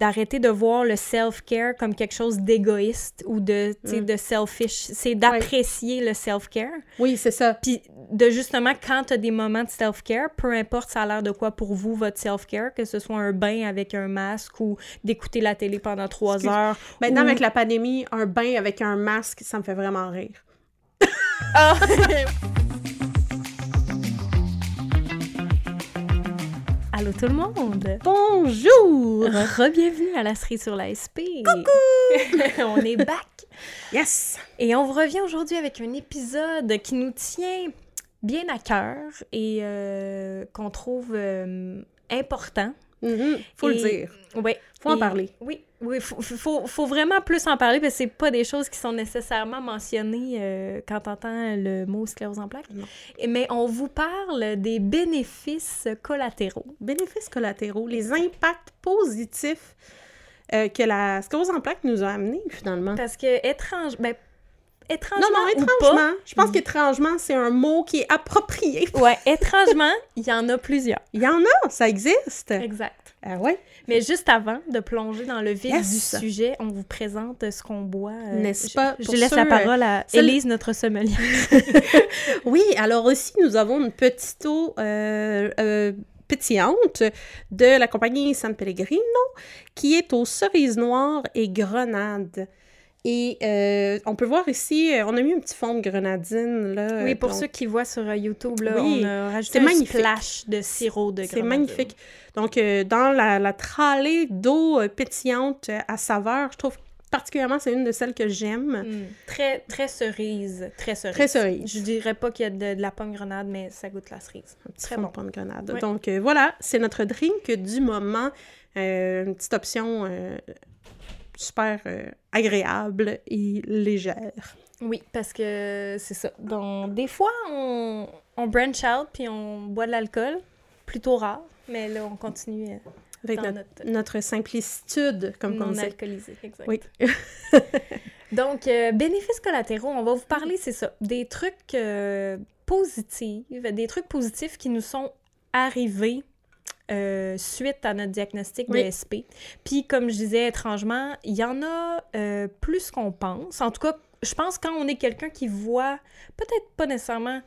d'arrêter de voir le self-care comme quelque chose d'égoïste ou de, Mm. de selfish. C'est d'apprécier le self-care. Oui, c'est ça. Puis de justement, quand tu as des moments de self-care, peu importe ça a l'air de quoi pour vous, votre self-care, que ce soit un bain avec un masque ou d'écouter la télé pendant trois Excuse- heures. Maintenant, ou- avec la pandémie, un bain avec un masque, ça me fait vraiment rire. Ah! Allô tout le monde! Bonjour! Re-bienvenue à la cerise sur la SP! Coucou! on est back! Yes! Et on vous revient aujourd'hui avec un épisode qui nous tient bien à cœur et euh, qu'on trouve euh, important. Mhm, Faut Et- le dire. Oui. Faut en parler. Oui, oui, faut, faut, faut vraiment plus en parler parce que c'est pas des choses qui sont nécessairement mentionnées euh, quand on entend le mot sclérose en plaques. Mais on vous parle des bénéfices collatéraux. Bénéfices collatéraux, les impacts positifs euh, que la sclérose en plaques nous a amenés, finalement. Parce que étrange, ben, étrangement Non, non, ou étrangement. Je pense qu'étrangement, c'est un mot qui est approprié. pas, ouais, étrangement, il y en a plusieurs. Il y en a, ça existe. Exact. Ah ouais? Mais juste avant de plonger dans le vif Yes. du sujet, on vous présente ce qu'on boit. euh, N'est-ce pas? Je, laisse ceux, la euh, parole à Élise, notre sommelier. Oui, alors aussi, nous avons une petite eau euh, pétillante de la compagnie San Pellegrino qui est aux cerises noires et grenades. Et euh, on peut voir ici, euh, on a mis un petit fond de grenadine. Là, Oui, pour donc ceux qui voient sur euh, YouTube, là, Oui, on a rajouté c'est un splash de sirop de C'est grenadine. magnifique. Donc, euh, dans la, la tralée d'eau pétillante à saveur, je trouve particulièrement, c'est une de celles que j'aime. Mm. Très, très cerise. Très cerise. Très cerise. Je dirais pas qu'il y a de, de la pomme grenade, mais ça goûte la cerise. Un petit Très bon. pomme grenade. Donc, euh, voilà, c'est notre drink du moment. Euh, une petite option euh, super euh, agréable et légère. Oui, parce que c'est ça. Donc, des fois, on, on branch out puis on boit de l'alcool. Plutôt rare, mais là, on continue euh, Avec dans notre, notre notre simplicité, comme on non dit. alcoolisé. Exact. Oui. Donc, euh, bénéfices collatéraux, on va vous parler, c'est ça, des trucs euh, positifs, des trucs positifs qui nous sont arrivés euh, suite à notre diagnostic Oui. de SP. Puis, comme je disais, étrangement, il y en a euh, plus qu'on pense. En tout cas, je pense quand on est quelqu'un qui voit, peut-être pas nécessairement,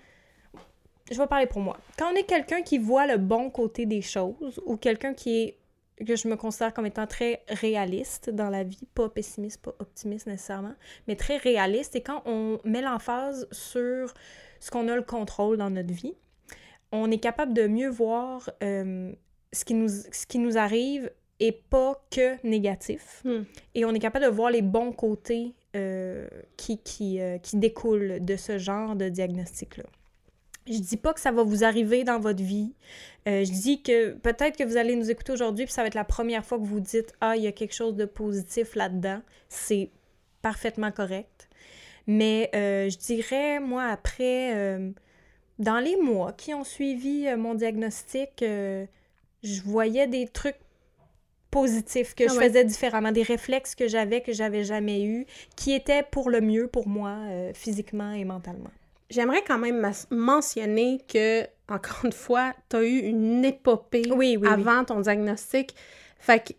je vais parler pour moi. Quand on est quelqu'un qui voit le bon côté des choses ou quelqu'un qui est que je me considère comme étant très réaliste dans la vie, pas pessimiste, pas optimiste nécessairement, mais très réaliste. Et quand on met l'emphase sur ce qu'on a le contrôle dans notre vie, on est capable de mieux voir euh, ce, qui nous, ce qui nous arrive et pas que négatif. Hmm. Et on est capable de voir les bons côtés euh, qui, qui, euh, qui découlent de ce genre de diagnostic-là. Je dis pas que ça va vous arriver dans votre vie. Euh, je dis que peut-être que vous allez nous écouter aujourd'hui, puis ça va être la première fois que vous dites Ah, il y a quelque chose de positif là-dedans. C'est parfaitement correct. Mais je dirais, moi, après, dans les mois qui ont suivi mon diagnostic, je voyais des trucs positifs que Ah je ouais. faisais différemment, des réflexes que j'avais que j'avais jamais eu, qui étaient pour le mieux pour moi, euh, physiquement et mentalement. J'aimerais quand même mentionner que, encore une fois, tu as eu une épopée Oui, oui, oui. avant ton diagnostic. Fait que,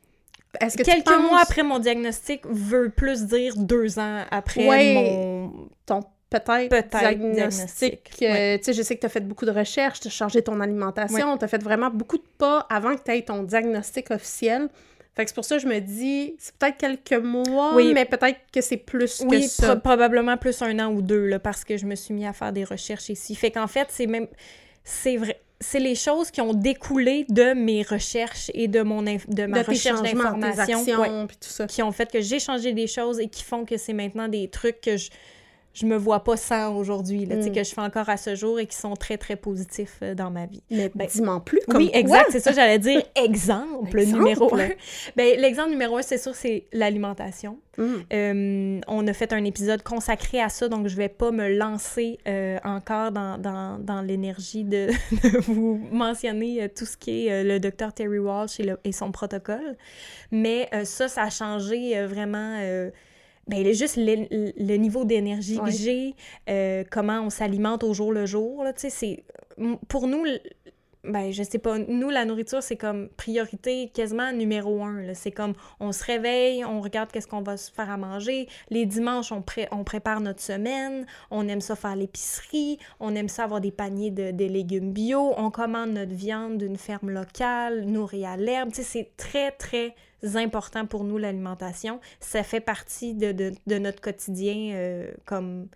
est-ce que tu Quelques penses mois après mon diagnostic veut plus dire deux ans après Ouais. mon... ton peut-être diagnostic, diagnostic, euh, tu sais, je sais que tu as fait beaucoup de recherches, tu as changé ton alimentation, tu as fait vraiment beaucoup de pas avant que tu aies ton diagnostic officiel. Fait que c'est pour ça que je me dis, c'est peut-être quelques mois, Oui. mais peut-être que c'est plus que Oui, ça. pro- probablement plus un an ou deux, là, parce que je me suis mis à faire des recherches ici. Fait qu'en fait, c'est même... C'est vrai... C'est les choses qui ont découlé de mes recherches et de mon de ma de recherche Ouais. ça. qui ont fait que j'ai changé des choses et qui font que c'est maintenant des trucs que je, je me vois pas sans aujourd'hui, là, Mm. que je fais encore à ce jour et qui sont très, très positifs euh, dans ma vie. Mais Ben, dis-moi plus, comme oui, exact, c'est ça, j'allais dire exemple, Exemple. numéro un. Ben, l'exemple numéro un, c'est sûr, c'est l'alimentation. Hum. Euh, on a fait un épisode consacré à ça, donc je vais pas me lancer euh, encore dans, dans, dans l'énergie de, de vous mentionner tout ce qui est le docteur Terry Walsh et, le- et son protocole. Mais ça, ça a changé vraiment... ben, juste le, le niveau d'énergie Ouais. que j'ai, euh, comment on s'alimente au jour le jour. Là, pour nous, ben, je sais pas, nous, la nourriture, c'est comme priorité quasiment numéro un. là. C'est comme, on se réveille, on regarde qu'est-ce qu'on va se faire à manger. Les dimanches, on, pré- on prépare notre semaine. On aime ça faire l'épicerie. On aime ça avoir des paniers de, des légumes bio. On commande notre viande d'une ferme locale, nourrie à l'herbe. C'est très, très important pour nous, l'alimentation. Ça fait partie de, de- notre quotidien euh, comme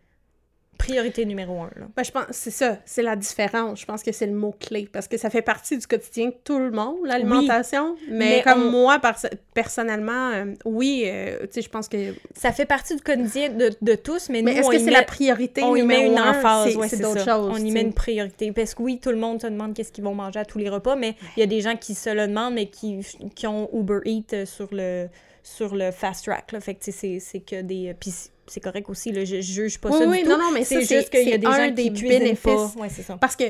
priorité numéro un. Là. Ben, je pense c'est ça, c'est la différence. Je pense que c'est le mot-clé parce que ça fait partie du quotidien de tout le monde, l'alimentation. Mais, Mais comme on- moi, perso- personnellement, euh, oui, euh, tu sais, je pense que. Ça fait partie du quotidien de, de tous, mais, Mais nous, est-ce que c'est met- la priorité on y met une un? emphase, C'est- ouais, c'est c'est d'autres ça. choses. On y met une priorité. Parce que oui, tout le monde se demande qu'est-ce qu'ils vont manger à tous les repas, mais il y a des gens qui se le demandent, mais qui, qui ont Uber Eats euh, sur le, sur le fast track. Là. Fait que tu c'est c'est que des. Puis c'est- correct aussi, là, je, je juge pas Oui, ça oui, du tout. non, mais c'est juste qu'il y a des gens des qui bénéfices. pas. Ouais, c'est ça. Parce que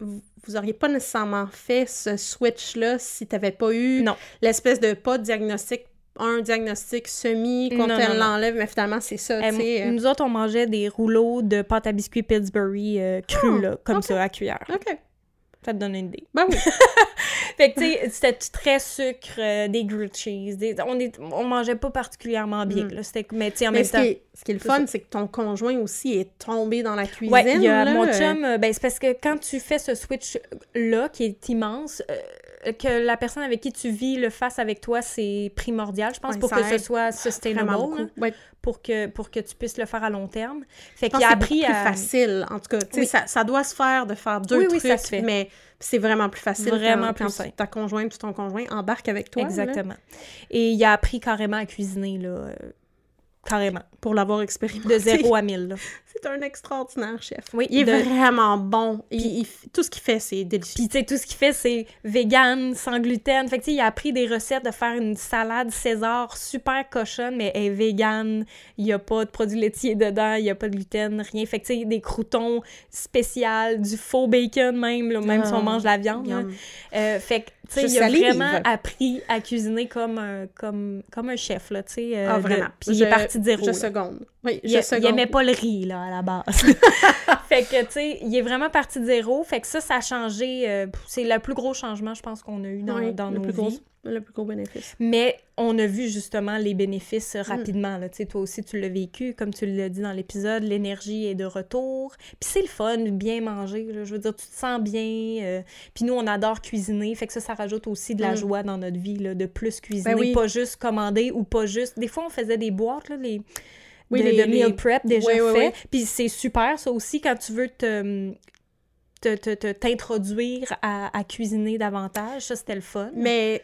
vous auriez pas nécessairement fait ce switch-là si t'avais pas eu l'espèce de pas de diagnostic, un diagnostic semi, non, non. l'enlève, mais finalement, c'est ça, Euh, tu euh. Nous autres, on mangeait des rouleaux de pâte à biscuits Pillsbury euh, crus, Ah, là, comme ça, à cuillère. OK. Ça te donne une idée. Ben oui. Fait que, tu sais, c'était très sucre, euh, des grilled cheese. des- on, est, on mangeait pas particulièrement bien. Mm. Là, c'était, mais tu sais, en Mais même ce temps. qui, est, ce qui est le fun, c'est que ton conjoint aussi est tombé dans la cuisine. Ouais, il y a là, mon chum, euh, ben, c'est parce que quand tu fais ce switch-là, qui est immense, euh, que la personne avec qui tu vis le fasse avec toi, c'est primordial, je pense, Ouais, pour que ce soit sustainable, Ouais, pour, que, pour que tu puisses le faire à long terme. Fait qu'il a appris plus à... facile, en tout cas. Oui. ça, ça doit se faire de faire deux Oui, oui, trucs, ça se fait. mais c'est vraiment plus facile Vraiment quand, plus quand simple. ta conjointe ou ton conjoint embarque avec toi. là, Exactement. Et il a appris carrément à cuisiner, là, euh, carrément, pour l'avoir expérimenté. de 0 à 1000. là. C'est un extraordinaire chef. Oui, Il est de- vraiment bon. Il- il f- tout ce qu'il fait, c'est délicieux. Puis, tu sais, tout ce qu'il fait, c'est vegan, sans gluten. Fait que, tu sais, il a appris des recettes de faire une salade César super cochonne, mais elle est vegan. Il n'y a pas de produits laitiers dedans, il n'y a pas de gluten, rien. Fait que, tu sais, des croutons spéciaux, du faux bacon même, là, même si on Ah, mange la viande. Euh, fait que, tu sais, il a vraiment appris à cuisiner comme un, comme, comme un chef, là, tu sais. euh, Ah, vraiment. Puis il est parti de zéro. Je là. seconde. Oui, Il, je il seconde. aimait pas le riz, là, à la base. fait que, tu sais, il est vraiment parti de zéro. Fait que ça, ça a changé. euh, c'est le plus gros changement, je pense, qu'on a eu dans, Oui, dans nos plus gros, vies. le plus gros bénéfice. Mais on a vu justement les bénéfices Mm. rapidement. Tu sais, Toi aussi, tu l'as vécu, comme tu l'as dit dans l'épisode, l'énergie est de retour. Puis c'est le fun, bien manger. là. Je veux dire, tu te sens bien. euh, Puis nous, on adore cuisiner. Fait que ça, ça rajoute aussi de la Mm. joie dans notre vie, là, de plus cuisiner. Ben oui. Pas juste commander ou pas juste... Des fois, on faisait des boîtes, là, les... Oui, de, les- de les- meal prep déjà Oui, oui, fait. Puis c'est super, ça aussi, quand tu veux te... te- te- te- t'introduire à, à cuisiner davantage, ça c'était le fun. Mais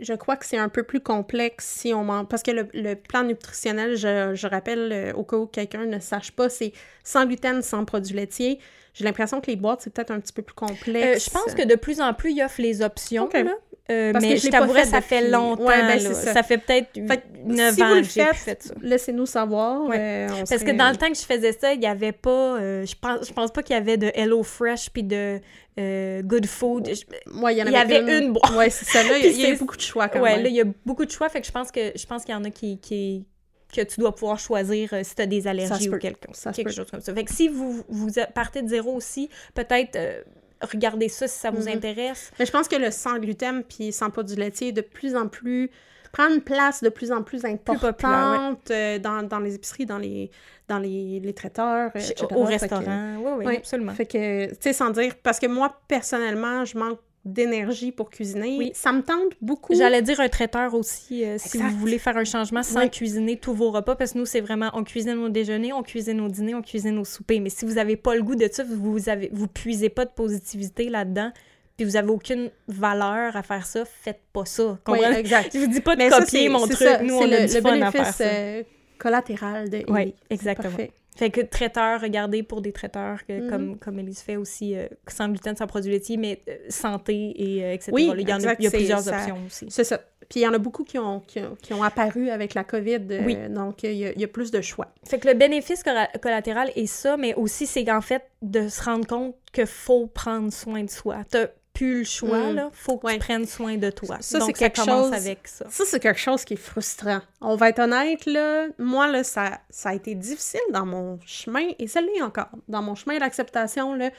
je crois que c'est un peu plus complexe si on mange. Parce que le, le plan nutritionnel, je, je rappelle, euh, au cas où quelqu'un ne sache pas, c'est sans gluten, sans produits laitiers. J'ai l'impression que les boîtes, c'est peut-être un petit peu plus Euh, complexe. je pense que de plus en plus, ils offrent les options. Là. Euh, Parce que mais je t'avouerais, ça fait longtemps. Ouais, ben, là. ça. ça. fait peut-être Fait que 9 si ans vous le que j'ai fait ça. laissez-nous savoir. Ouais. euh, on Parce serait- que dans le temps que je faisais ça, il n'y avait pas... euh, je, pense, je pense pas qu'il y avait de Hello Fresh puis de Good Food. Je- Ouais, il y, en il y avait une boîte. Ouais, c'est ça. Là, il y a- beaucoup de choix quand même. là, il y a beaucoup de choix. Fait que je pense que je pense qu'il y en a qui... qui que tu dois pouvoir choisir euh, si tu as des allergies ou quelque, quelque chose comme ça. Fait que si vous, vous partez de zéro aussi, peut-être euh, regardez ça si ça vous Mhm. intéresse. Mais je pense que le sans gluten puis sans produits laitiers est de plus en plus prend une place de plus en plus importante populaire, euh, dans, dans les épiceries, dans les dans les, les traiteurs, etc. Au Fait que- restaurant. Oui, oui, Ouais. absolument. Fait que, tu sais, sans dire, parce que moi, personnellement, je manque d'énergie pour cuisiner. Oui. Ça me tente beaucoup. J'allais dire un traiteur aussi, euh, si vous voulez faire un changement sans Oui. cuisiner tous vos repas, parce que nous, c'est vraiment, on cuisine au déjeuner, on cuisine au dîner, on cuisine au souper. Mais si vous n'avez pas le goût de ça, vous avez, vous puisez pas de positivité là-dedans, puis vous avez aucune valeur à faire ça, faites pas ça. Oui, exact. Je vous dis pas de Mais copier mon truc, ça, nous, on a le, du le fun à faire bénéfice ça. euh, collatéral de Oui, exactement. parfait. Fait que traiteur, regardez pour des traiteurs, que, Mhm. comme, comme Elise fait aussi, euh, sans gluten, sans produits laitiers, mais euh, santé et euh, etc. Oui, il y, en a, exact, il y a c'est- plusieurs ça- options aussi. C'est ça. Puis il y en a beaucoup qui ont, qui ont, qui ont apparu avec la COVID. Oui. Donc, il y, a, il y a plus de choix. Fait que le bénéfice colla- collatéral est ça, mais aussi c'est qu'en fait de se rendre compte que faut prendre soin de soi. T'as plus le choix, Mm. là. Faut que Ouais. tu prennes soin de toi. Ça, c'est quelque ça chose- avec ça. Ça, c'est quelque chose qui est frustrant. On va être honnête, là. Moi, là, ça, ça a été difficile dans mon chemin, et ça l'est encore, dans mon chemin d'acceptation, là,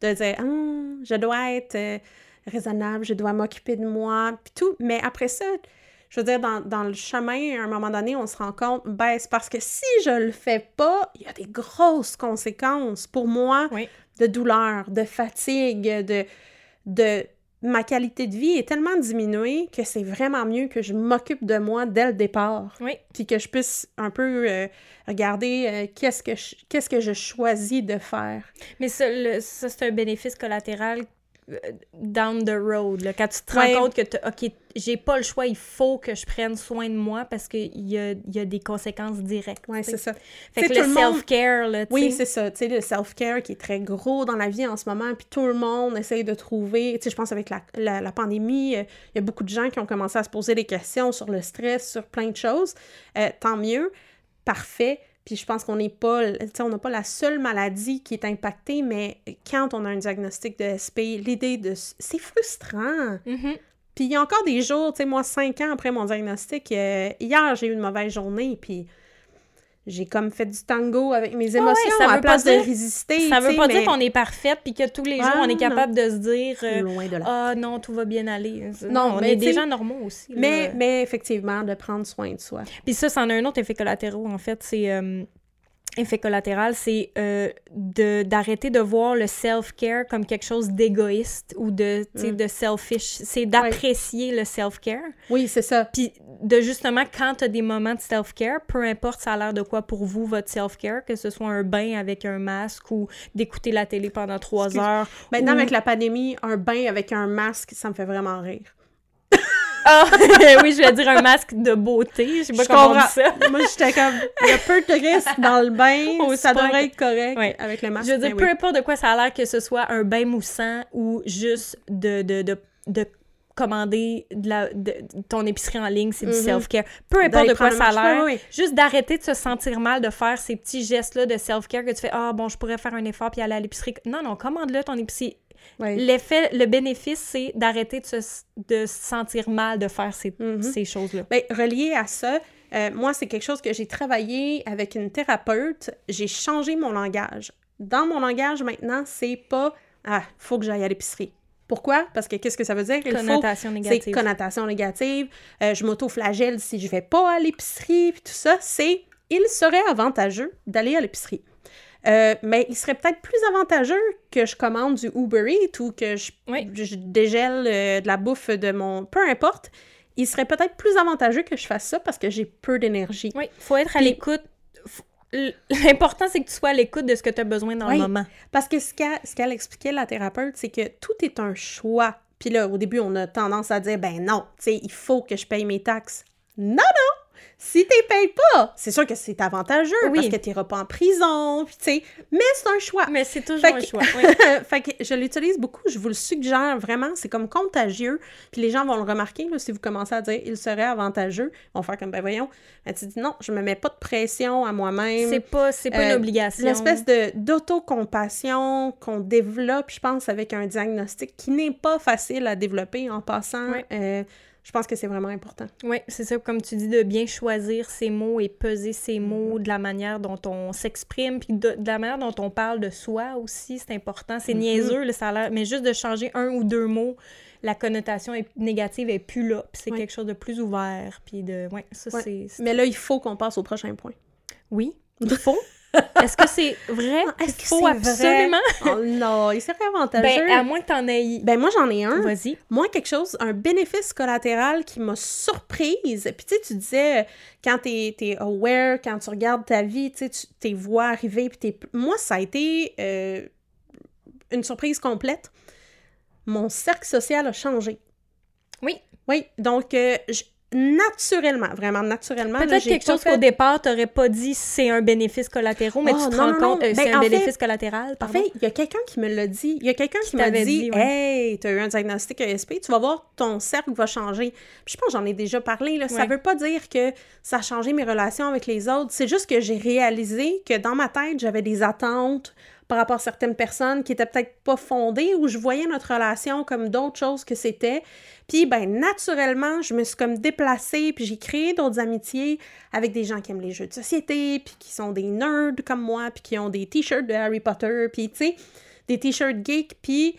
de dire, ah, je dois être... euh, raisonnable, je dois m'occuper de moi, puis tout. Mais après ça, je veux dire, dans, dans, le chemin, à un moment donné, on se rend compte, ben, c'est parce que si je le fais pas, il y a des grosses conséquences pour moi Oui. de douleur, de fatigue, de, de ma qualité de vie est tellement diminuée que c'est vraiment mieux que je m'occupe de moi dès le départ. Oui. Puis que je puisse un peu euh, regarder euh, qu'est-ce que je, qu'est-ce que je choisis de faire. Mais ça, le- ça, c'est un bénéfice collatéral down the road. là. quand tu te rends compte que, OK, j'ai pas le choix, il faut que je prenne soin de moi parce qu'il y a, y a des conséquences directes. Sais. c'est ça. Fait que le le monde- self-care, là, Oui, c'est ça. Tu sais, le self-care qui est très gros dans la vie en ce moment, puis tout le monde essaye de trouver. Tu sais, je pense avec la, la, la pandémie, euh, il y a beaucoup de gens qui ont commencé à se poser des questions sur le stress, sur plein de choses. Euh, tant mieux. Parfait. Puis je pense qu'on n'est pas, tu sais, on n'a pas la seule maladie qui est impactée, mais quand on a un diagnostic de SP, l'idée de... C'est frustrant. Mhm. Puis il y a encore des jours, tu sais, moi, cinq ans après mon diagnostic, euh, hier, j'ai eu une mauvaise journée, puis j'ai comme fait du tango avec mes émotions ça à veut place pas de dire- résister. Ça veut pas mais dire qu'on est parfaite puis que tous les jours, Ah, on est non. capable de se dire euh, Loin de là. Ah non, tout va bien aller. Non, on mais est des gens normaux aussi. là. mais, mais effectivement, de prendre soin de soi. Puis ça, c'en a un autre effet collatéral, en fait. C'est. euh, effet collatéral, c'est euh, d'arrêter de voir le self-care comme quelque chose d'égoïste ou de, Mm. de selfish. C'est d'apprécier le self-care. Oui, c'est ça. Puis de justement, quand tu as des moments de self-care, peu importe ça a l'air de quoi pour vous, votre self-care, que ce soit un bain avec un masque ou d'écouter la télé pendant trois Excuse- heures. Maintenant, ou- avec la pandémie, un bain avec un masque, ça me fait vraiment rire. Ah, oui, je vais dire un masque de beauté. Je sais pas Je comment on dit comprends. ça. Moi, j'étais comme, il y a peu de risques dans le bain, Au ça devrait être correct Ouais. avec le masque. Je veux dire, mais peu oui. importe de quoi ça a l'air, que ce soit un bain moussant ou juste de, de, de, de commander de la, de, ton épicerie en ligne, c'est du Mhm. self-care. Peu importe de quoi ça a l'air, oui, oui. juste d'arrêter de se sentir mal, de faire ces petits gestes-là de self-care que tu fais « Ah, bon, je pourrais faire un effort puis aller à l'épicerie. » Non, non, commande-le ton épicerie. Ouais. L'effet, le bénéfice, c'est d'arrêter de se, de se sentir mal de faire ces, Mhm. ces choses-là. Ben, relié à ça, euh, moi, c'est quelque chose que j'ai travaillé avec une thérapeute. J'ai changé mon langage. Dans mon langage, maintenant, c'est pas « Ah, faut que j'aille à l'épicerie ». Pourquoi? Parce que qu'est-ce que ça veut dire? Il faut Connotation c'est négative. connotation négative, euh, je m'auto-flagelle si je vais pas à l'épicerie, puis tout ça, c'est il serait avantageux d'aller à l'épicerie. Euh, mais il serait peut-être plus avantageux que je commande du Uber Eats ou que je, Oui. je dégèle euh, de la bouffe de mon... Peu importe. Il serait peut-être plus avantageux que je fasse ça parce que j'ai peu d'énergie. Oui, faut être à l'écoute. L'important, c'est que tu sois à l'écoute de ce que tu as besoin dans Oui. le moment. Parce que ce qu'elle ce qu'elle expliquait, la thérapeute, c'est que tout est un choix. Puis là, au début, on a tendance à dire, ben non, tu sais, il faut que je paye mes taxes. Non, non! Si tu payes pas, c'est sûr que c'est avantageux Oui. parce que tu n'iras pas en prison, puis tu sais, mais c'est un choix. Mais c'est toujours Fait un que- choix. oui. fait que je l'utilise beaucoup, je vous le suggère vraiment, c'est comme contagieux, puis les gens vont le remarquer, là, si vous commencez à dire « il serait avantageux », ils vont faire comme « ben voyons », Ben, tu dis « non, je me mets pas de pression à moi-même ». C'est pas, c'est pas une Euh, obligation. L'espèce de d'autocompassion qu'on développe, je pense, avec un diagnostic qui n'est pas facile à développer en passant, euh, je pense que c'est vraiment important. Oui, c'est ça, comme tu dis, de bien choisir ses mots et peser ses mots, de la manière dont on s'exprime, puis de, de la manière dont on parle de soi aussi, c'est important. C'est Mhm. niaiseux, a l'air, mais juste de changer un ou deux mots, la connotation est- négative est plus là, puis c'est Ouais. quelque chose de plus ouvert, puis de... Ouais, ça, Ouais. c'est- Mais là, il faut qu'on passe au prochain point. Oui, il faut. Est-ce que c'est vrai? Est-ce Il que faut c'est absolument? Oh non, il serait avantageux. Ben, à moins que t'en aies... Ben, moi, j'en ai un. Vas-y. Moi, quelque chose, un bénéfice collatéral qui m'a surprise. Puis, tu sais, tu disais, quand t'es es aware, quand tu regardes ta vie, tu sais, tu t'es vois arriver, puis t'es... Moi, ça a été euh, une surprise complète. Mon cercle social a changé. Oui. Oui, donc, euh, je- naturellement, vraiment naturellement... Peut-être quelque chose fait- qu'au départ, t'aurais pas dit c'est un bénéfice collatéral, mais Oh, tu te non, rends non, compte, euh, Ben, c'est un fait- bénéfice collatéral, En pardon. fait, il y a quelqu'un qui me l'a dit. Il y a quelqu'un qui, m'a dit, dit, ouais. Hey, tu as eu un diagnostic ESP, tu vas voir, ton cercle va changer. Puis je pense j'en ai déjà parlé. Là. Ça Ouais. veut pas dire que ça a changé mes relations avec les autres. C'est juste que j'ai réalisé que dans ma tête, j'avais des attentes par rapport à certaines personnes qui étaient peut-être pas fondées ou je voyais notre relation comme d'autres choses que c'était. Puis, ben, naturellement, je me suis comme déplacée, puis j'ai créé d'autres amitiés avec des gens qui aiment les jeux de société, puis qui sont des nerds comme moi, puis qui ont des t-shirts de Harry Potter, puis tu sais, des t-shirts geeks, puis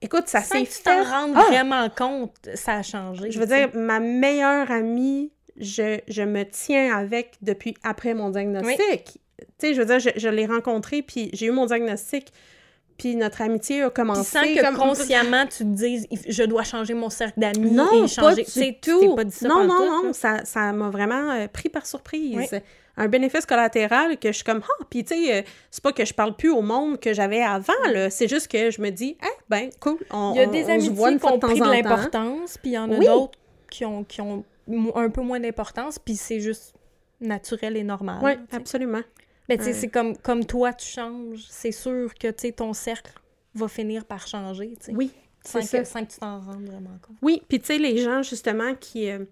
Écoute, ça Sans s'est fait. t'en rendes Ah! vraiment compte, ça a changé. Je veux dire, ma meilleure amie, je, je me tiens avec depuis après mon diagnostic. Tu sais, je veux dire, je, je l'ai rencontrée, puis j'ai eu mon diagnostic, puis notre amitié a Puis commencé. sans que comme- consciemment tu te dises « je dois changer mon cercle d'amis Non, et changer... tu tout. t'es pas dit ça non, non, non, ça ça m'a vraiment euh, pris par surprise. Oui. Un bénéfice collatéral que je suis comme, ah, puis tu sais, euh, c'est pas que je parle plus au monde que j'avais avant, là. C'est juste que je me dis, eh ben, cool, on, Il y a des on amitiés voit qui ont pris de l'importance, puis il y en a Oui. d'autres qui ont, qui ont un peu moins d'importance, puis c'est juste naturel et normal. Oui, absolument. Mais tu sais, c'est comme, comme toi, tu changes, c'est sûr que tu sais, ton cercle va finir par changer, tu sais, Oui, sans, c'est que, ça. sans que tu t'en rendes vraiment compte. Oui, puis tu sais, les gens, justement, qui, euh,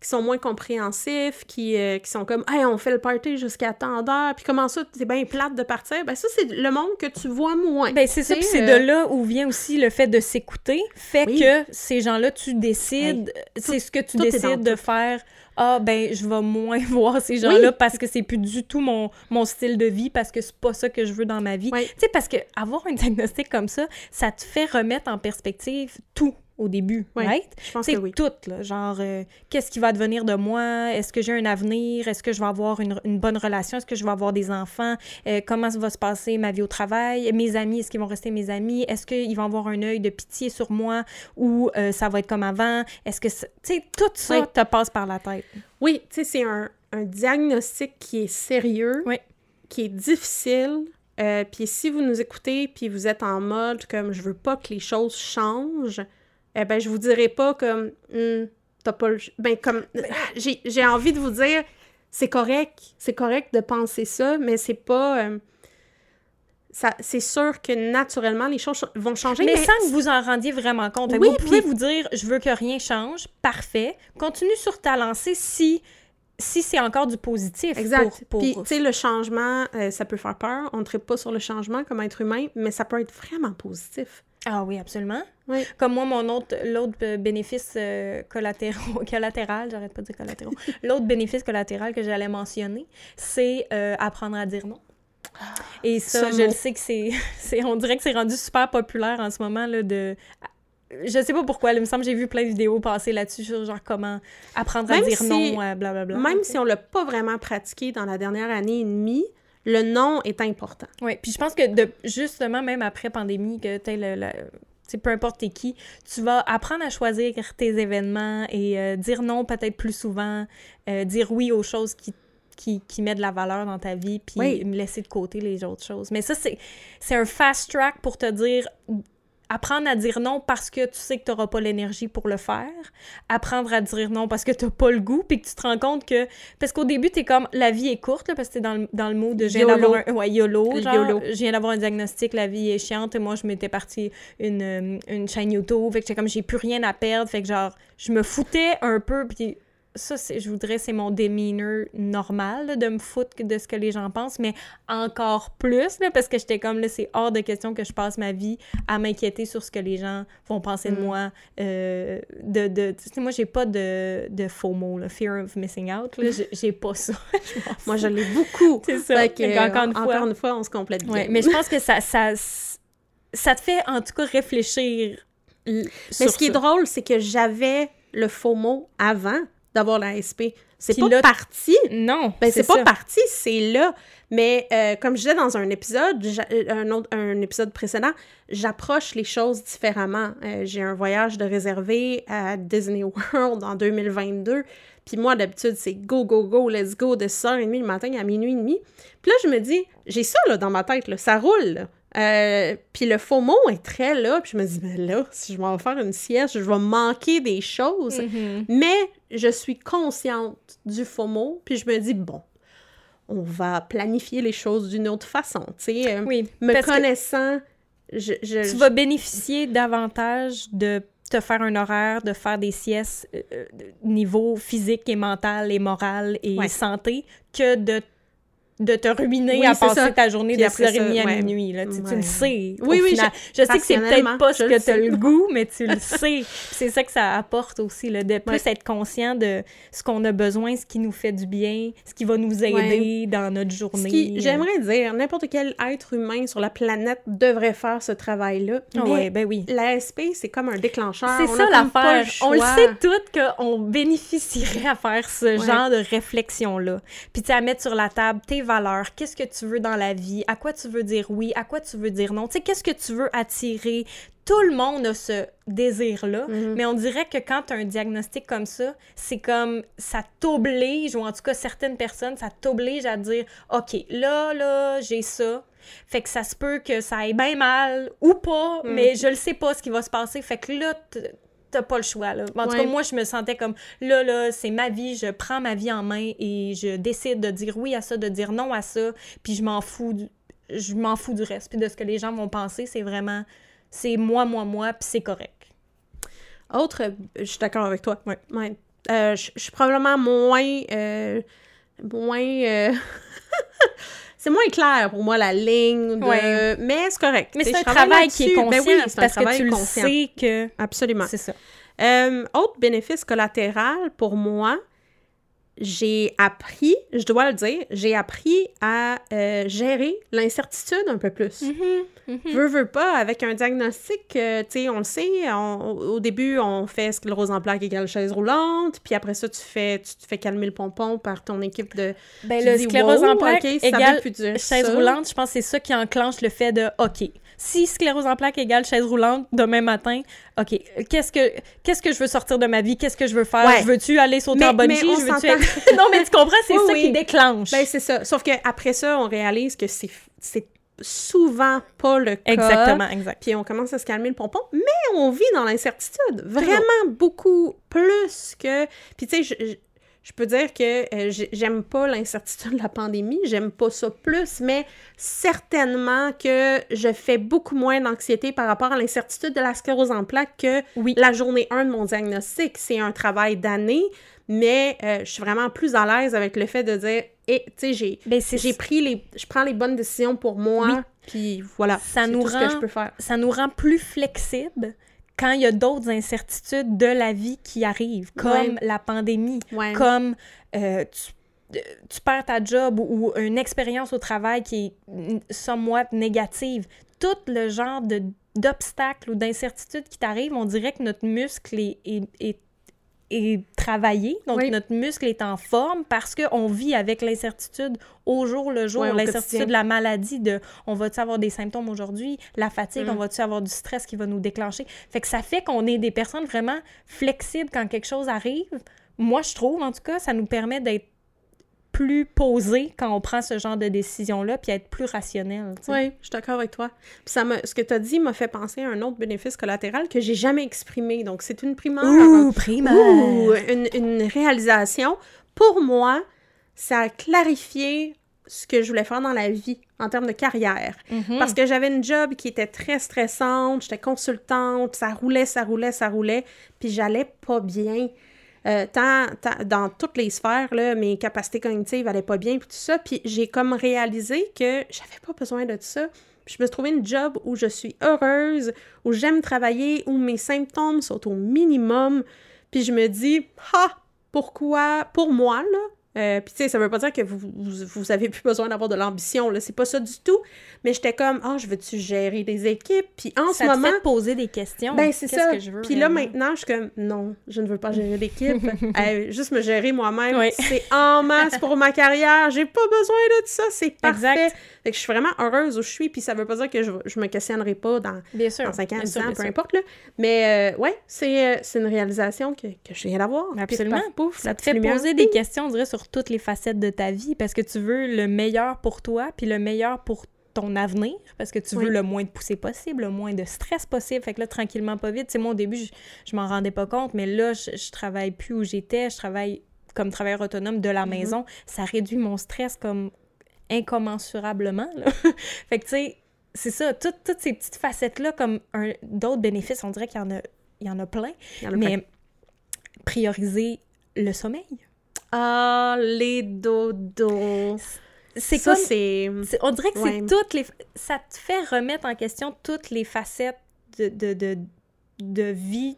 qui sont moins compréhensifs, qui, euh, qui sont comme, hey, on fait le party jusqu'à tant d'heures, puis comment ça, c'est bien plate de partir, ben ça, c'est le monde que tu vois moins. Ben, c'est ça, puis c'est euh, de là où vient aussi le fait de s'écouter, fait Oui. que ces gens-là, tu décides, c'est ce que tu décides de tout. faire. Ah, ben, je vais moins voir ces gens-là Oui. parce que c'est plus du tout mon, mon style de vie, parce que c'est pas ça que je veux dans ma vie. Oui. Tu sais, parce que avoir un diagnostic comme ça, ça te fait remettre en perspective tout au début, Oui, right? Je pense que oui. tout, là. Genre, euh, qu'est-ce qui va devenir de moi? Est-ce que j'ai un avenir? Est-ce que je vais avoir une, une bonne relation? Est-ce que je vais avoir des enfants? Euh, comment ça va se passer ma vie au travail? Mes amis, est-ce qu'ils vont rester mes amis? Est-ce qu'ils vont avoir un œil de pitié sur moi ou euh, ça va être comme avant? Est-ce que... Tu sais, tout ça Oui. te passe par la tête. Oui, tu sais, c'est un, un diagnostic qui est sérieux, Oui. qui est difficile. Puis si vous nous écoutez, puis vous êtes en mode comme je veux pas que les choses changent, eh ben je vous dirai pas comme Hmm, t'as pas le ben comme j'ai j'ai envie de vous dire c'est correct, c'est correct de penser ça, mais c'est pas euh, c'est sûr que naturellement les choses ch- vont changer Mais, mais, sans que vous en rendiez vraiment compte. Oui, vous pouvez puis- vous dire, je veux que rien change, parfait. Continue sur ta lancée si, si c'est encore du positif. Exact. Pour, Puis, tu sais, le changement, euh, ça peut faire peur. On ne traite pas sur le changement comme être humain, mais ça peut être vraiment positif. Ah oui, absolument. Oui. Comme moi, mon autre, l'autre euh, bénéfice euh, collatéraux, collatéral, j'arrête pas de dire collatéraux, l'autre bénéfice collatéral que j'allais mentionner, c'est euh, apprendre à dire non. Et ça, ce je le sais que c'est, on dirait que c'est rendu super populaire en ce moment, là, de... Je sais pas pourquoi, là, il me semble que j'ai vu plein de vidéos passer là-dessus, sur genre comment apprendre à Même dire si- non, euh, blablabla. Même si on l'a pas vraiment pratiqué dans la dernière année et demie, le non est important. Oui, puis je pense que de, justement, même après pandémie, que tu le, le- peu importe t'es qui, tu vas apprendre à choisir tes événements et euh, dire non peut-être plus souvent, euh, dire oui aux choses qui, qui, qui mettent de la valeur dans ta vie, puis Oui. laisser de côté les autres choses. Mais ça, c'est c'est un fast track pour te dire apprendre à dire non parce que tu sais que tu n'auras pas l'énergie pour le faire, apprendre à dire non parce que tu n'as pas le goût, puis que tu te rends compte que... Parce qu'au début, tu es comme, la vie est courte, là, parce que tu es dans le, dans le mot de... Je viens d'avoir un... Ouais, YOLO, genre, YOLO. je viens d'avoir un diagnostic, la vie est chiante, et moi, je m'étais partie une, une chaîne YouTube, fait que comme, j'ai plus rien à perdre, fait que genre, je me foutais un peu, puis ça, c'est- je voudrais, c'est mon demeanor normal, là, de me foutre de ce que les gens pensent, mais encore plus, là, parce que j'étais comme, là, c'est hors de question que je passe ma vie à m'inquiéter sur ce que les gens vont penser de Mm. moi. euh, de, de, tu sais, moi, j'ai pas de, de FOMO, là, Fear of Missing Out, là, j'ai- pas ça. Je Moi, je l'ai beaucoup. C'est ça. Fait que, Fait qu'encore une fois- encore une fois, on se complète bien. Ouais, mais je pense que ça, ça, ça te fait, en tout cas, réfléchir Mais ce qui est drôle, c'est que j'avais le faux mot avant d'avoir la SP. C'est pas là, parti. Non, Ben, c'est pas ça. parti, c'est là. Mais euh, comme je disais dans un épisode, euh, un, autre, un épisode précédent, j'approche les choses différemment. Euh, J'ai un voyage de réservé à Disney World en 2022. Puis moi, d'habitude, c'est go, go, go, let's go de 6h30 le matin à minuit et demi. Puis là, je me dis, j'ai ça là, dans ma tête, là, ça roule. là. Euh, puis le faux mot est très là. Puis je me dis, mais là, si je m'en vais faire une sieste, je vais manquer des choses. Mhm. Mais je suis consciente du FOMO, puis je me dis, bon, on va planifier les choses d'une autre façon, tu sais. euh, Oui, me connaissant, je... je- tu vas bénéficier davantage de te faire un horaire, de faire des siestes euh, euh, niveau physique et mental et moral et Ouais. santé que de de te ruiner Oui, à passer ça. ta journée Puis de après 6h30 ça, à ouais. minuit. Là. Tu, le sais. Oui, oui, final. Je, sais que c'est peut-être pas je ce que tu as le goût, mais tu le sais. C'est ça que ça apporte aussi, là, de plus Ouais. être conscient de ce qu'on a besoin, ce qui nous fait du bien, ce qui va nous aider dans notre journée. euh. j'aimerais dire, n'importe quel être humain sur la planète devrait faire ce travail-là. Ouais, ben oui. l'ASP, c'est comme un déclencheur. C'est ça l'affaire. On le sait toutes qu'on bénéficierait à faire ce genre de réflexion-là. Puis tu sais, à mettre sur la table tes valeurs, qu'est-ce que tu veux dans la vie, à quoi tu veux dire oui, à quoi tu veux dire non? Tu sais, qu'est-ce que tu veux attirer? Tout le monde a ce désir-là, Mhm. mais on dirait que quand tu as un diagnostic comme ça, c'est comme ça t'oblige, ou en tout cas certaines personnes, ça t'oblige à dire OK, là, là, j'ai ça. Fait que ça se peut que ça aille bien mal ou pas, Mhm. mais je le sais pas ce qui va se passer. Fait que là, t'as pas le choix. Là. En tout cas, moi, je me sentais comme là, là, c'est ma vie, je prends ma vie en main et je décide de dire oui à ça, de dire non à ça, puis je m'en fous, du... je m'en fous du reste, puis de ce que les gens vont penser. C'est vraiment, c'est moi, moi, moi, puis c'est correct. Autre, euh, je suis d'accord avec toi. Ouais. Ouais. Euh, je je suis probablement moins. euh, moins. euh, c'est moins clair pour moi la ligne. de- Ouais. Mais c'est correct. Mais c'est un travail qui est conscient, Ben oui, c'est un parce que tu le conscient. sais que Absolument. c'est ça. Euh, autre bénéfice collatéral pour moi, j'ai appris, je dois le dire, j'ai appris à euh, gérer l'incertitude un peu plus. Mm-hmm. Veux, veux pas, avec un diagnostic, euh, tu sais, on le sait, on- au début, on fait sclérose en plaques égale chaise roulante, puis après ça, tu fais, tu te fais calmer le pompon par ton équipe de... Ben, le dis, sclérose wow, en plaques ok, ça égale chaise ça? roulante, je pense que c'est ça qui enclenche le fait de OK. Si sclérose en plaques égale chaise roulante demain matin, OK, qu'est-ce que qu'est-ce que je veux sortir de ma vie, qu'est-ce que je veux faire, Ouais. je veux-tu aller sauter Mais- en bungee, je veux-tu s'entend. être- Non, mais tu comprends, c'est Oui, ça oui. qui déclenche. Ben, c'est ça. Sauf qu'après ça, on réalise que c'est souvent pas le cas. Exactement, exact. Puis on commence à se calmer le pompon, mais on vit dans l'incertitude. Vraiment beaucoup plus que. Puis tu sais, je, je- je peux dire que euh, j'ai- j'aime pas l'incertitude de la pandémie, j'aime pas ça plus, mais certainement que je fais beaucoup moins d'anxiété par rapport à l'incertitude de la sclérose en plaques que Oui. la journée 1 de mon diagnostic. C'est un travail d'année, mais euh, je suis vraiment plus à l'aise avec le fait de dire, et tu sais, j'ai Ben, pris les je prends les bonnes décisions pour moi Oui. puis voilà Ça nous tout ce rend- que je peux faire ça nous rend plus flexibles quand il y a d'autres incertitudes de la vie qui arrivent, comme Ouais. la pandémie, ouais comme euh, tu, euh, tu perds ta job ou, une expérience au travail qui est somewhat négative. Tout le genre d'obstacles ou d'incertitudes qui t'arrivent, on dirait que notre muscle est, est, est- est travaillé, donc Oui. notre muscle est en forme parce qu'on vit avec l'incertitude au jour le jour, l'incertitude de la maladie, de on va-tu avoir des symptômes aujourd'hui, la fatigue, Mm. on va-tu avoir du stress qui va nous déclencher? Fait que ça fait qu'on est des personnes vraiment flexibles quand quelque chose arrive. Moi, je trouve, en tout cas, ça nous permet d'être plus posés quand on prend ce genre de décision-là, puis être plus rationnel. tu sais. Oui, je suis d'accord avec toi. Puis ça ce que tu as dit m'a fait penser à un autre bénéfice collatéral que j'ai jamais exprimé. Donc, c'est une primaire. Ouh, primaire! Ouh, une, une réalisation. Pour moi, ça a clarifié ce que je voulais faire dans la vie en termes de carrière. Mhm. Parce que j'avais une job qui était très stressante, j'étais consultante, ça roulait, ça roulait, ça roulait, puis j'allais pas bien. Euh, dans toutes les sphères, mes capacités cognitives allaient pas bien, puis tout ça. Puis j'ai comme réalisé que j'avais pas besoin de ça. Puis je me suis trouvé une job où je suis heureuse, où j'aime travailler, où mes symptômes sont au minimum. Puis je me dis, ah, pourquoi, pour moi, là, euh, puis tu sais, ça veut pas dire que vous, vous, vous avez plus besoin d'avoir de l'ambition, là, c'est pas ça du tout. Mais j'étais comme, ah, je veux-tu gérer des équipes? Puis en ça ce moment, fait poser des questions. ben, c'est ça. Puis là, maintenant, je suis comme, non, je ne veux pas gérer d'équipe. Euh, juste me gérer moi-même. Oui. C'est en masse pour ma carrière. J'ai pas besoin de ça. C'est parfait. Exact. Fait que je suis vraiment heureuse où je suis. Puis ça veut pas dire que je, je me questionnerai pas dans, Bien sûr. dans 5 ans, bien 10 sûr, ans, peu sûr. importe. Là. Mais euh, ouais, c'est euh, c'est une réalisation que, que je viens d'avoir. Absolument. pouf, Ça te fait lumière. poser des questions, on dirait, sur toutes les facettes de ta vie parce que tu veux le meilleur pour toi, puis le meilleur pour ton avenir, parce que tu veux le moins de poussée possible, le moins de stress possible. Fait que là, tranquillement, pas vite. Tu sais, moi, au début, je, je m'en rendais pas compte, mais là, je, je travaille plus où j'étais. Je travaille comme travailleur autonome de la Mhm. maison. Ça réduit mon stress comme incommensurablement. là. fait que, tu sais, c'est ça. Toutes, toutes ces petites facettes-là, comme d'autres bénéfices, on dirait qu'il y en a, il y en a plein. Il y en a plein. Mais prioriser le sommeil. Ah, les dodos. c'est Ça, c'est... c'est- On dirait que Ouais. c'est toutes les... Ça te fait remettre en question toutes les facettes de, de, de, de vie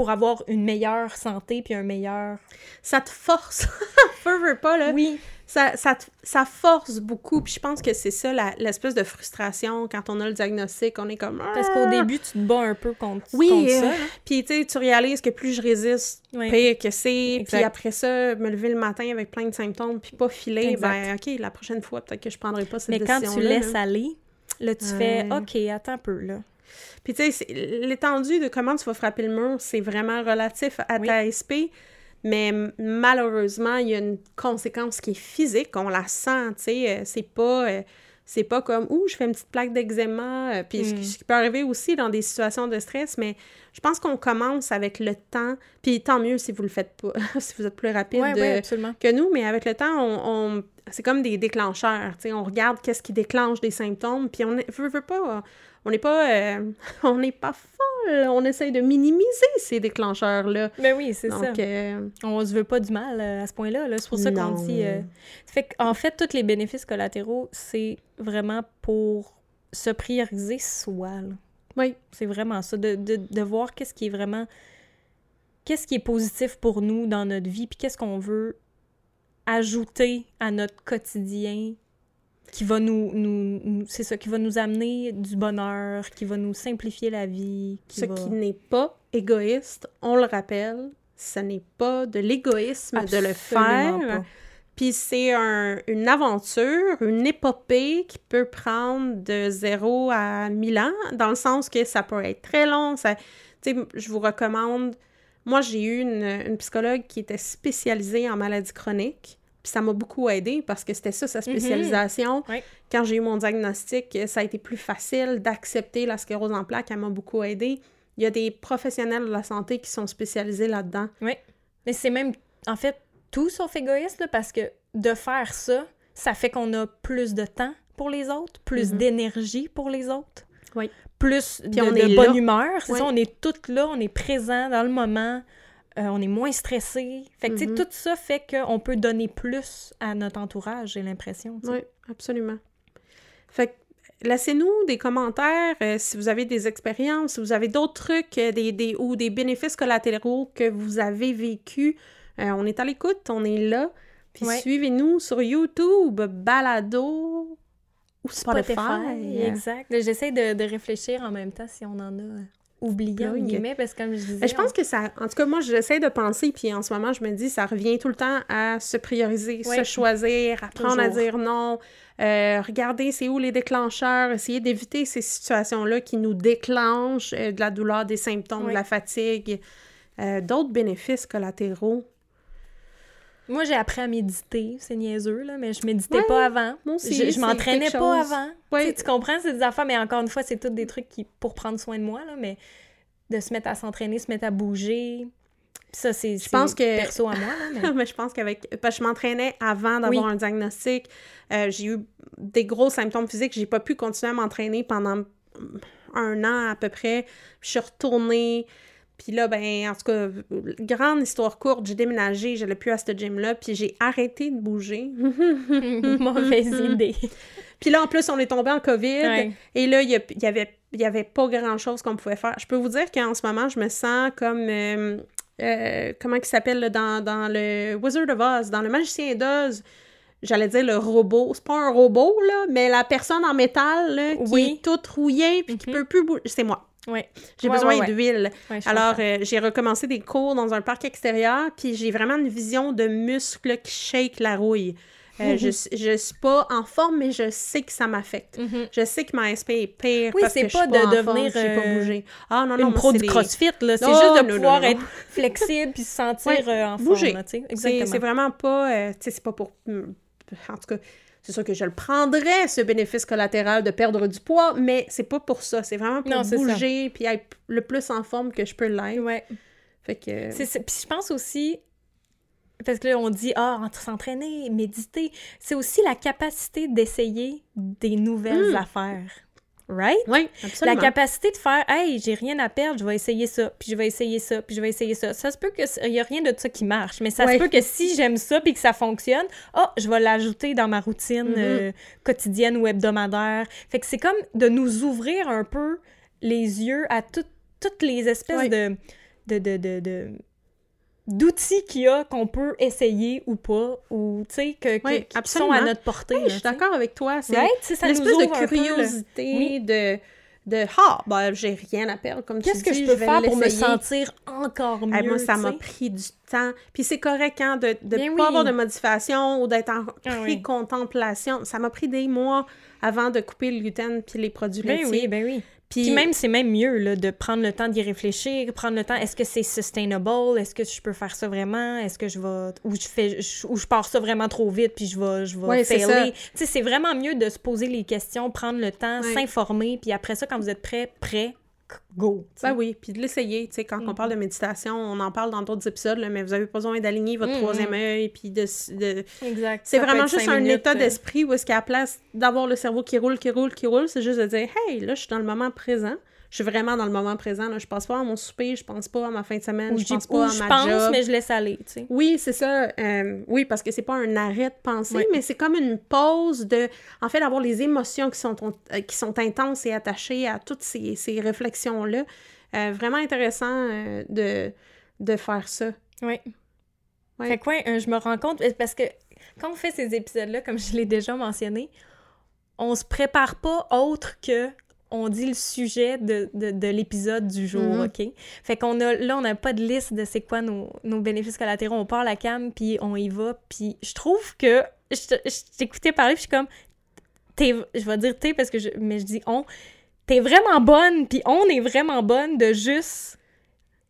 pour avoir une meilleure santé puis un meilleur... Ça te force. Veux, veux pas, là. Oui, Ça, ça, ça force beaucoup. Puis je pense que c'est ça, l'espèce de frustration quand on a le diagnostic. On est comme... parce qu'au Ah! début, tu te bats un peu contre, Oui, contre ça. là. Puis, tu sais, tu réalises que plus je résiste, Oui. pire que c'est. Puis après ça, me lever le matin avec plein de symptômes, puis pas filer, Exact. ben, OK, la prochaine fois, peut-être que je prendrai pas cette Mais quand décision tu laisses aller, là, tu fais. OK, attends un peu, là. Puis, tu sais, l'étendue de comment tu vas frapper le mur, c'est vraiment relatif à Oui. ta SP. Mais malheureusement, il y a une conséquence qui est physique, on la sent, tu sais, euh, c'est pas... euh, c'est pas comme, ouh, je fais une petite plaque d'eczéma, euh, puis ce qui- Mm. ce qui peut arriver aussi dans des situations de stress, mais je pense qu'on commence avec le temps, puis tant mieux si vous le faites pas, si vous êtes plus rapide que nous, mais avec le temps, on, on- c'est comme des déclencheurs, tu sais, on regarde qu'est-ce qui déclenche des symptômes, puis on veut, veut pas, on n'est pas, euh, on n'est pas folle, on essaye de minimiser ces déclencheurs-là. Ben oui, c'est ça. Donc, euh, On se veut pas du mal euh, à ce point-là. là. C'est pour ça qu'on dit. euh, Fait qu'en fait, tous les bénéfices collatéraux, c'est vraiment pour se prioriser soi. là. Oui. C'est vraiment ça. De, de, de voir qu'est-ce qui est vraiment. Qu'est-ce qui est positif pour nous dans notre vie, puis qu'est-ce qu'on veut ajouter à notre quotidien qui va nous, nous, nous- c'est ça qui va nous amener du bonheur qui va nous simplifier la vie qui ce va... qui n'est pas égoïste, on le rappelle, ce n'est pas de l'égoïsme de le faire. Puis c'est un- une aventure, une épopée qui peut prendre de 0 à 1000 ans, dans le sens que ça peut être très long. Ça, tu sais, je vous recommande... Moi, j'ai eu une, une psychologue qui était spécialisée en maladies chroniques. Puis ça m'a beaucoup aidé parce que c'était ça, sa spécialisation. Ouais. Quand j'ai eu mon diagnostic, ça a été plus facile d'accepter la sclérose en plaques. Elle m'a beaucoup aidé. Il y a des professionnels de la santé qui sont spécialisés là-dedans. Mais c'est même, en fait, tout sauf égoïste, là, parce que de faire ça, ça fait qu'on a plus de temps pour les autres, plus Mhm. d'énergie pour les autres. Oui. Plus de, on de est bonne là. humeur. C'est Oui. ça, on est toutes là, on est présent dans le moment, euh, on est moins stressé. Fait que, Mhm. tout ça fait qu'on peut donner plus à notre entourage, j'ai l'impression. Oui, absolument. Fait que laissez-nous des commentaires euh, si vous avez des expériences, si vous avez d'autres trucs euh, des, des, ou des bénéfices collatéraux que vous avez vécus. Euh, on est à l'écoute, on est là. Puis Ouais. suivez-nous sur YouTube, Balado ou Spotify. Exact. J'essaie de, de réfléchir en même temps si on en a oublié, Plug. guillemets, parce que comme je disais... Je pense que ça, en tout cas, moi, j'essaie de penser, puis en ce moment, je me dis, ça revient tout le temps à se prioriser, Ouais. se choisir, apprendre à dire non, euh, regarder c'est où les déclencheurs, essayer d'éviter ces situations-là qui nous déclenchent euh, de la douleur, des symptômes, Ouais. de la fatigue, euh, d'autres bénéfices collatéraux. Moi, j'ai appris à méditer, c'est niaiseux, là, mais je méditais Ouais, pas avant. moi aussi, je, je m'entraînais pas chose. avant. Ouais. Tu sais, Tu comprends, c'est des affaires, mais encore une fois, c'est tous des trucs qui, pour prendre soin de moi, là, mais de se mettre à s'entraîner, se mettre à bouger. Puis ça, c'est Je pense c'est que- perso à moi, là, mais... Mais je pense qu'avec. Je m'entraînais avant d'avoir Oui. un diagnostic. Euh, j'ai eu des gros symptômes physiques. J'ai pas pu continuer à m'entraîner pendant un an à peu près. Je suis retournée. Puis là, ben, en tout cas, grande histoire courte, j'ai déménagé, j'allais plus à ce gym-là, puis j'ai arrêté de bouger. Mauvaise idée. Puis là, en plus, on est tombé en COVID. Ouais. Et là, il y, avait, il y avait pas grand-chose qu'on pouvait faire. Je peux vous dire qu'en ce moment, je me sens comme... euh, euh, comment il s'appelle dans, dans le Wizard of Oz, dans le Magicien d'Oz, j'allais dire le robot. C'est pas un robot, là, mais la personne en métal là, qui Oui. est toute rouillée puis qui Mhm. peut plus bouger. C'est moi. Ouais. J'ai Ouais, besoin ouais, ouais. d'huile. Alors, euh, j'ai recommencé des cours dans un parc extérieur, puis j'ai vraiment une vision de muscles qui shake la rouille. Euh, je, je suis pas en forme, mais je sais que ça m'affecte. Mhm. Je sais que ma SP est pire Oui, c'est suis pas de en devenir, forme, j'ai pas euh, bougé. Ah non, non, Une pro du crossfit, là. C'est juste de non, pouvoir non. être flexible puis se sentir euh, en bouger. forme. C'est vraiment pas... euh, tu sais, c'est pas pour... En tout cas, c'est sûr que je le prendrais, ce bénéfice collatéral de perdre du poids, mais c'est pas pour ça. C'est vraiment pour Non, bouger puis être le plus en forme que je peux l'être. Ouais. Fait que... Puis je pense aussi, parce que là, on dit, ah, entre s'entraîner, méditer, c'est aussi la capacité d'essayer des nouvelles Mm. affaires. Right? Oui, La absolument. capacité de faire, hey, j'ai rien à perdre, je vais essayer ça, puis je vais essayer ça, puis je vais essayer ça. Ça se peut qu'il n'y a rien de ça qui marche, mais ça se peut que si j'aime ça puis que ça fonctionne, oh, je vais l'ajouter dans ma routine Mhm. euh, quotidienne ou hebdomadaire. Fait que c'est comme de nous ouvrir un peu les yeux à tout- toutes les espèces de, de, de- de- d'outils qu'il y a qu'on peut essayer ou pas, ou, tu sais, que, qui sont à notre portée. Oui, là, je suis d'accord avec toi. C'est Right? L'espèce de curiosité Oui. de de ah ben j'ai rien à perdre comme Qu'est-ce que je peux vais faire pour me sentir encore mieux? Eh, moi, ça m'a pris du temps. Puis c'est correct, hein, de ne pas Bien oui. avoir de modification ou d'être en Ah oui. pré-contemplation. Ça m'a pris des mois avant de couper le gluten puis les produits Ben laitiers. oui, ben oui. Puis, Puis même, c'est même mieux là, de prendre le temps d'y réfléchir, prendre le temps, est-ce que c'est sustainable? Est-ce que je peux faire ça vraiment? Est-ce que je vais... Ou je fais... je- Ou je pars ça vraiment trop vite, puis je vais, je vais Ouais, failer? Tu sais, c'est vraiment mieux de se poser les questions, prendre le temps, Ouais. s'informer, puis après ça, quand vous êtes prêt, prêt, go. Ben oui, puis de l'essayer. Tu sais, quand on parle de méditation, on en parle dans d'autres épisodes, là, mais vous avez pas besoin d'aligner votre Mhm. troisième œil, puis de... de- Exact. C'est vraiment juste un minutes, état euh, d'esprit où est-ce qu'à la place d'avoir le cerveau qui roule, qui roule, qui roule, c'est juste de dire « Hey, là, je suis dans le moment présent. Je suis vraiment dans le moment présent. Là. Je pense pas à mon souper, je pense pas à ma fin de semaine, Ou je pense pas à je ma pense, job. mais je laisse aller, tu sais. Oui, c'est ça. Euh, oui, parce que c'est pas un arrêt de pensée, Ouais. mais c'est comme une pause de, en fait, d'avoir les émotions qui sont, euh, qui sont intenses et attachées à toutes ces, ces réflexions-là. Euh, vraiment intéressant euh, de, de faire ça. Oui. Ouais. Fait quoi, je me rends compte, parce que quand on fait ces épisodes-là, comme je l'ai déjà mentionné, on se prépare pas autre que on dit le sujet de, de, de l'épisode du jour, Mhm. OK? Fait qu'on a, là, on n'a pas de liste de c'est quoi nos, nos bénéfices collatéraux. On part la cam, puis on y va, puis je trouve que, je t'écoutais parler, puis je suis comme, t'es, je vais dire t'es parce que je, mais je dis on, t'es vraiment bonne, puis on est vraiment bonne de juste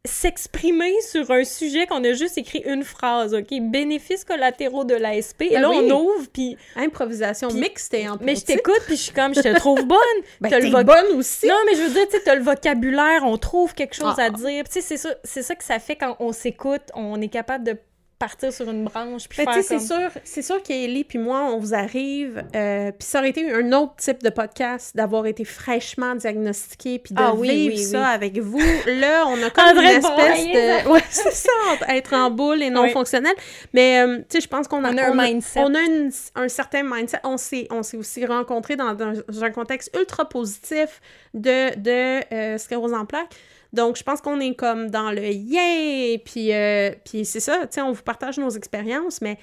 s'exprimer sur un sujet qu'on a juste écrit une phrase, OK? Bénéfices collatéraux de l'ASP. Et Ben là, oui. on ouvre, puis... Improvisation mixte et en Mais je t'écoute, puis je suis comme, je te trouve bonne. Ben, t'es bonne aussi. Non, mais je veux dire, tu sais, t'as le vocabulaire, on trouve quelque chose Ah. à dire. Puis Tu sais, c'est ça, c'est ça que ça fait quand on s'écoute, on est capable de partir sur une branche, puis Ben, faire comme... c'est sûr, c'est sûr qu'Ellie puis moi, on vous arrive, euh, puis ça aurait été un autre type de podcast d'avoir été fraîchement diagnostiqué puis de Ah oui, vivre oui, ça avec vous. Là, on a comme une espèce de... Ouais, c'est ça, être en boule et non fonctionnel. Mais, euh, tu sais, je pense qu'on a, On a un mindset. on a une- un certain mindset. On s'est, on s'est aussi rencontrés dans, un- dans un contexte ultra positif de, de euh, sclérose en plaques. Donc, je pense qu'on est comme dans le yeah! Puis, euh, puis c'est ça, tu sais, on vous partage nos expériences, mais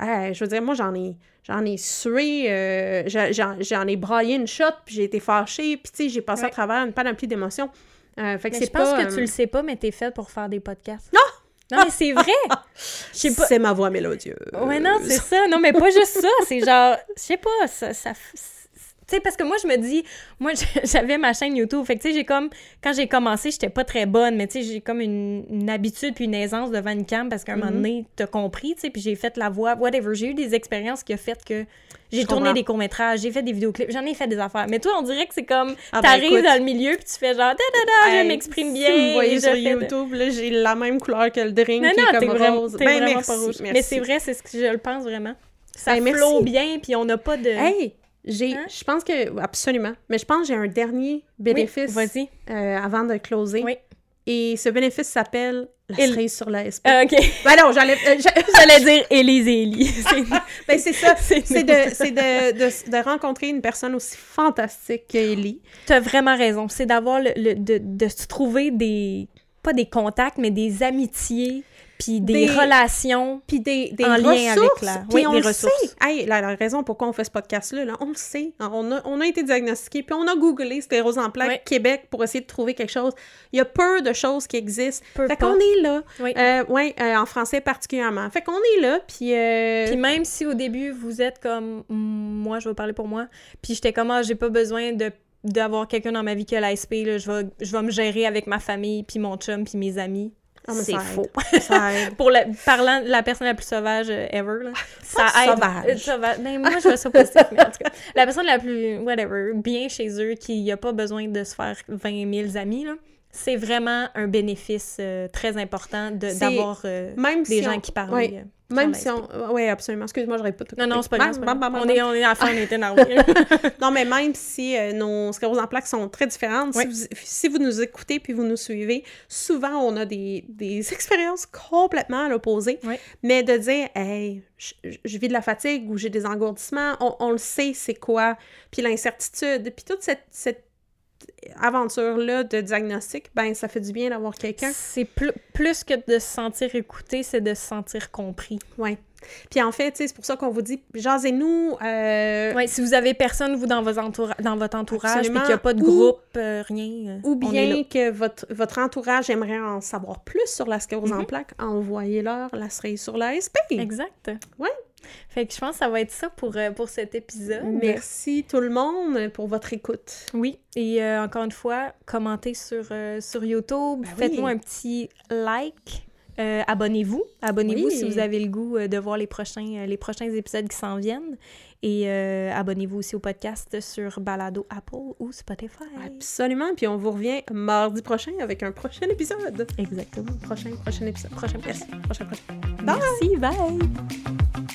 euh, je veux dire, moi, j'en ai, j'en ai sué, euh, j'en, ai braillé une shot, puis j'ai été fâchée, puis tu sais, j'ai passé à Ouais. travers une panoplie d'émotions. Fait que c'est je pense pas, que tu le sais pas, mais t'es faite pour faire des podcasts. Non! Non, mais c'est vrai! Pas... C'est ma voix mélodieuse. Ouais, non, c'est ça. Non, mais pas juste ça. C'est genre, je sais pas, ça. ça tu sais, parce que moi, je me dis, moi, j'avais ma chaîne YouTube. Fait que, tu sais, j'ai comme, quand j'ai commencé, j'étais pas très bonne, mais tu sais, j'ai comme une, une habitude puis une aisance devant une cam parce qu'à un moment Mhm. donné, t'as compris, tu sais, puis j'ai fait la voix, whatever. J'ai eu des expériences qui ont fait que j'ai tourné des courts-métrages, j'ai fait des vidéoclips, j'en ai fait des affaires. Mais toi, on dirait que c'est comme, Ah, ben, t'arrives dans le milieu puis tu fais genre, da da da, Hey, je m'exprime bien. Si vous voyez je sur de- YouTube, là, j'ai la même couleur que le drink non, qui non, est t'es comme vraiment, rose. t'es Ben, vraiment merci, pas rouge. merci. Mais c'est vrai, c'est ce que je le pense vraiment. Ça Ben, merci. flot bien, puis on n'a pas de... Hey, j'ai, Hein? je pense que, absolument, mais je pense que j'ai un dernier bénéfice Oui, euh, avant de closer. Oui. Et ce bénéfice s'appelle la Il- cerise sur la SP. Ah, OK. Ben non, j'allais... euh, j'a- J'allais dire Élise et Élie. C'est- ben c'est ça, C'est de, c'est de, de, de rencontrer une personne aussi fantastique qu'Ellie. T'as vraiment raison. C'est d'avoir le, le- de, de se trouver des... Pas des contacts, mais des amitiés, puis des, Des- relations. Puis des, des En lien avec la- Puis oui, on des le ressources. sait. Hey, la, la raison pourquoi on fait ce podcast-là, là, on le sait. On a, on a été diagnostiqué, puis on a googlé sclérose en plaques Oui. Québec pour essayer de trouver quelque chose. Il y a peu de choses qui existent. Peu fait qu'on est là. Oui. Euh, ouais, euh, en français particulièrement. Fait qu'on est là, puis... euh, Puis même si au début, vous êtes comme... mm, Moi, je vais parler pour moi. Puis j'étais comme, ah, j'ai pas besoin de d'avoir quelqu'un dans ma vie qui a l'ASP, je vais, je vais me gérer avec ma famille, puis mon chum, puis mes amis. C'est faux. Pour le, parlant de la personne la plus sauvage euh, ever, là, ça Pas aide. sauvage. sauvage. Ben, moi, je vois ça positif, mais en tout cas, la personne la plus, whatever, bien chez eux, qui n'a pas besoin de se faire 20 000 amis, là, c'est vraiment un bénéfice euh, très important de- d'avoir euh, Même des si gens on- qui parlent. ouais. euh, Même si on... Oui, absolument. Excuse-moi, j'aurais pas tout Non, non, c'est pas grave. On est, on est à la fin, on est énervés. Non, mais même si euh, nos scléroses en plaques sont très différentes, Oui. si, vous, si vous nous écoutez puis vous nous suivez, souvent on a des, des expériences complètement à l'opposé. Oui. Mais de dire, hey, je, je vis de la fatigue ou j'ai des engourdissements, on, on le sait c'est quoi, puis l'incertitude, puis toute cette, cette aventure-là de diagnostic, ben ça fait du bien d'avoir quelqu'un. C'est plus, plus que de se sentir écouté, c'est de se sentir compris. Ouais. Puis en fait, c'est pour ça qu'on vous dit, jasez-nous. euh, Ouais, si vous avez personne, vous, dans, vos entoura- dans votre entourage, puis qu'il n'y a pas de Ou- groupe, euh, rien, euh, Ou bien que votre, votre entourage aimerait en savoir plus sur la sclérose en Mhm. plaques, envoyez-leur la cerise sur l'ASP. Exact. Ouais. Fait que je pense que ça va être ça pour, euh, pour cet épisode. Merci tout le monde pour votre écoute. Oui, et euh, encore une fois, commentez sur, euh, sur YouTube, Ben faites-nous oui. un petit like, abonnez-vous, abonnez-vous Oui. si vous avez le goût de voir les prochains, les prochains épisodes qui s'en viennent, et abonnez-vous aussi au podcast sur Balado Apple ou Spotify. Absolument. Puis on vous revient mardi prochain avec un prochain épisode. Exactement. Prochain, prochain épisode. Prochain Merci. Prochain, prochain. Merci, bye!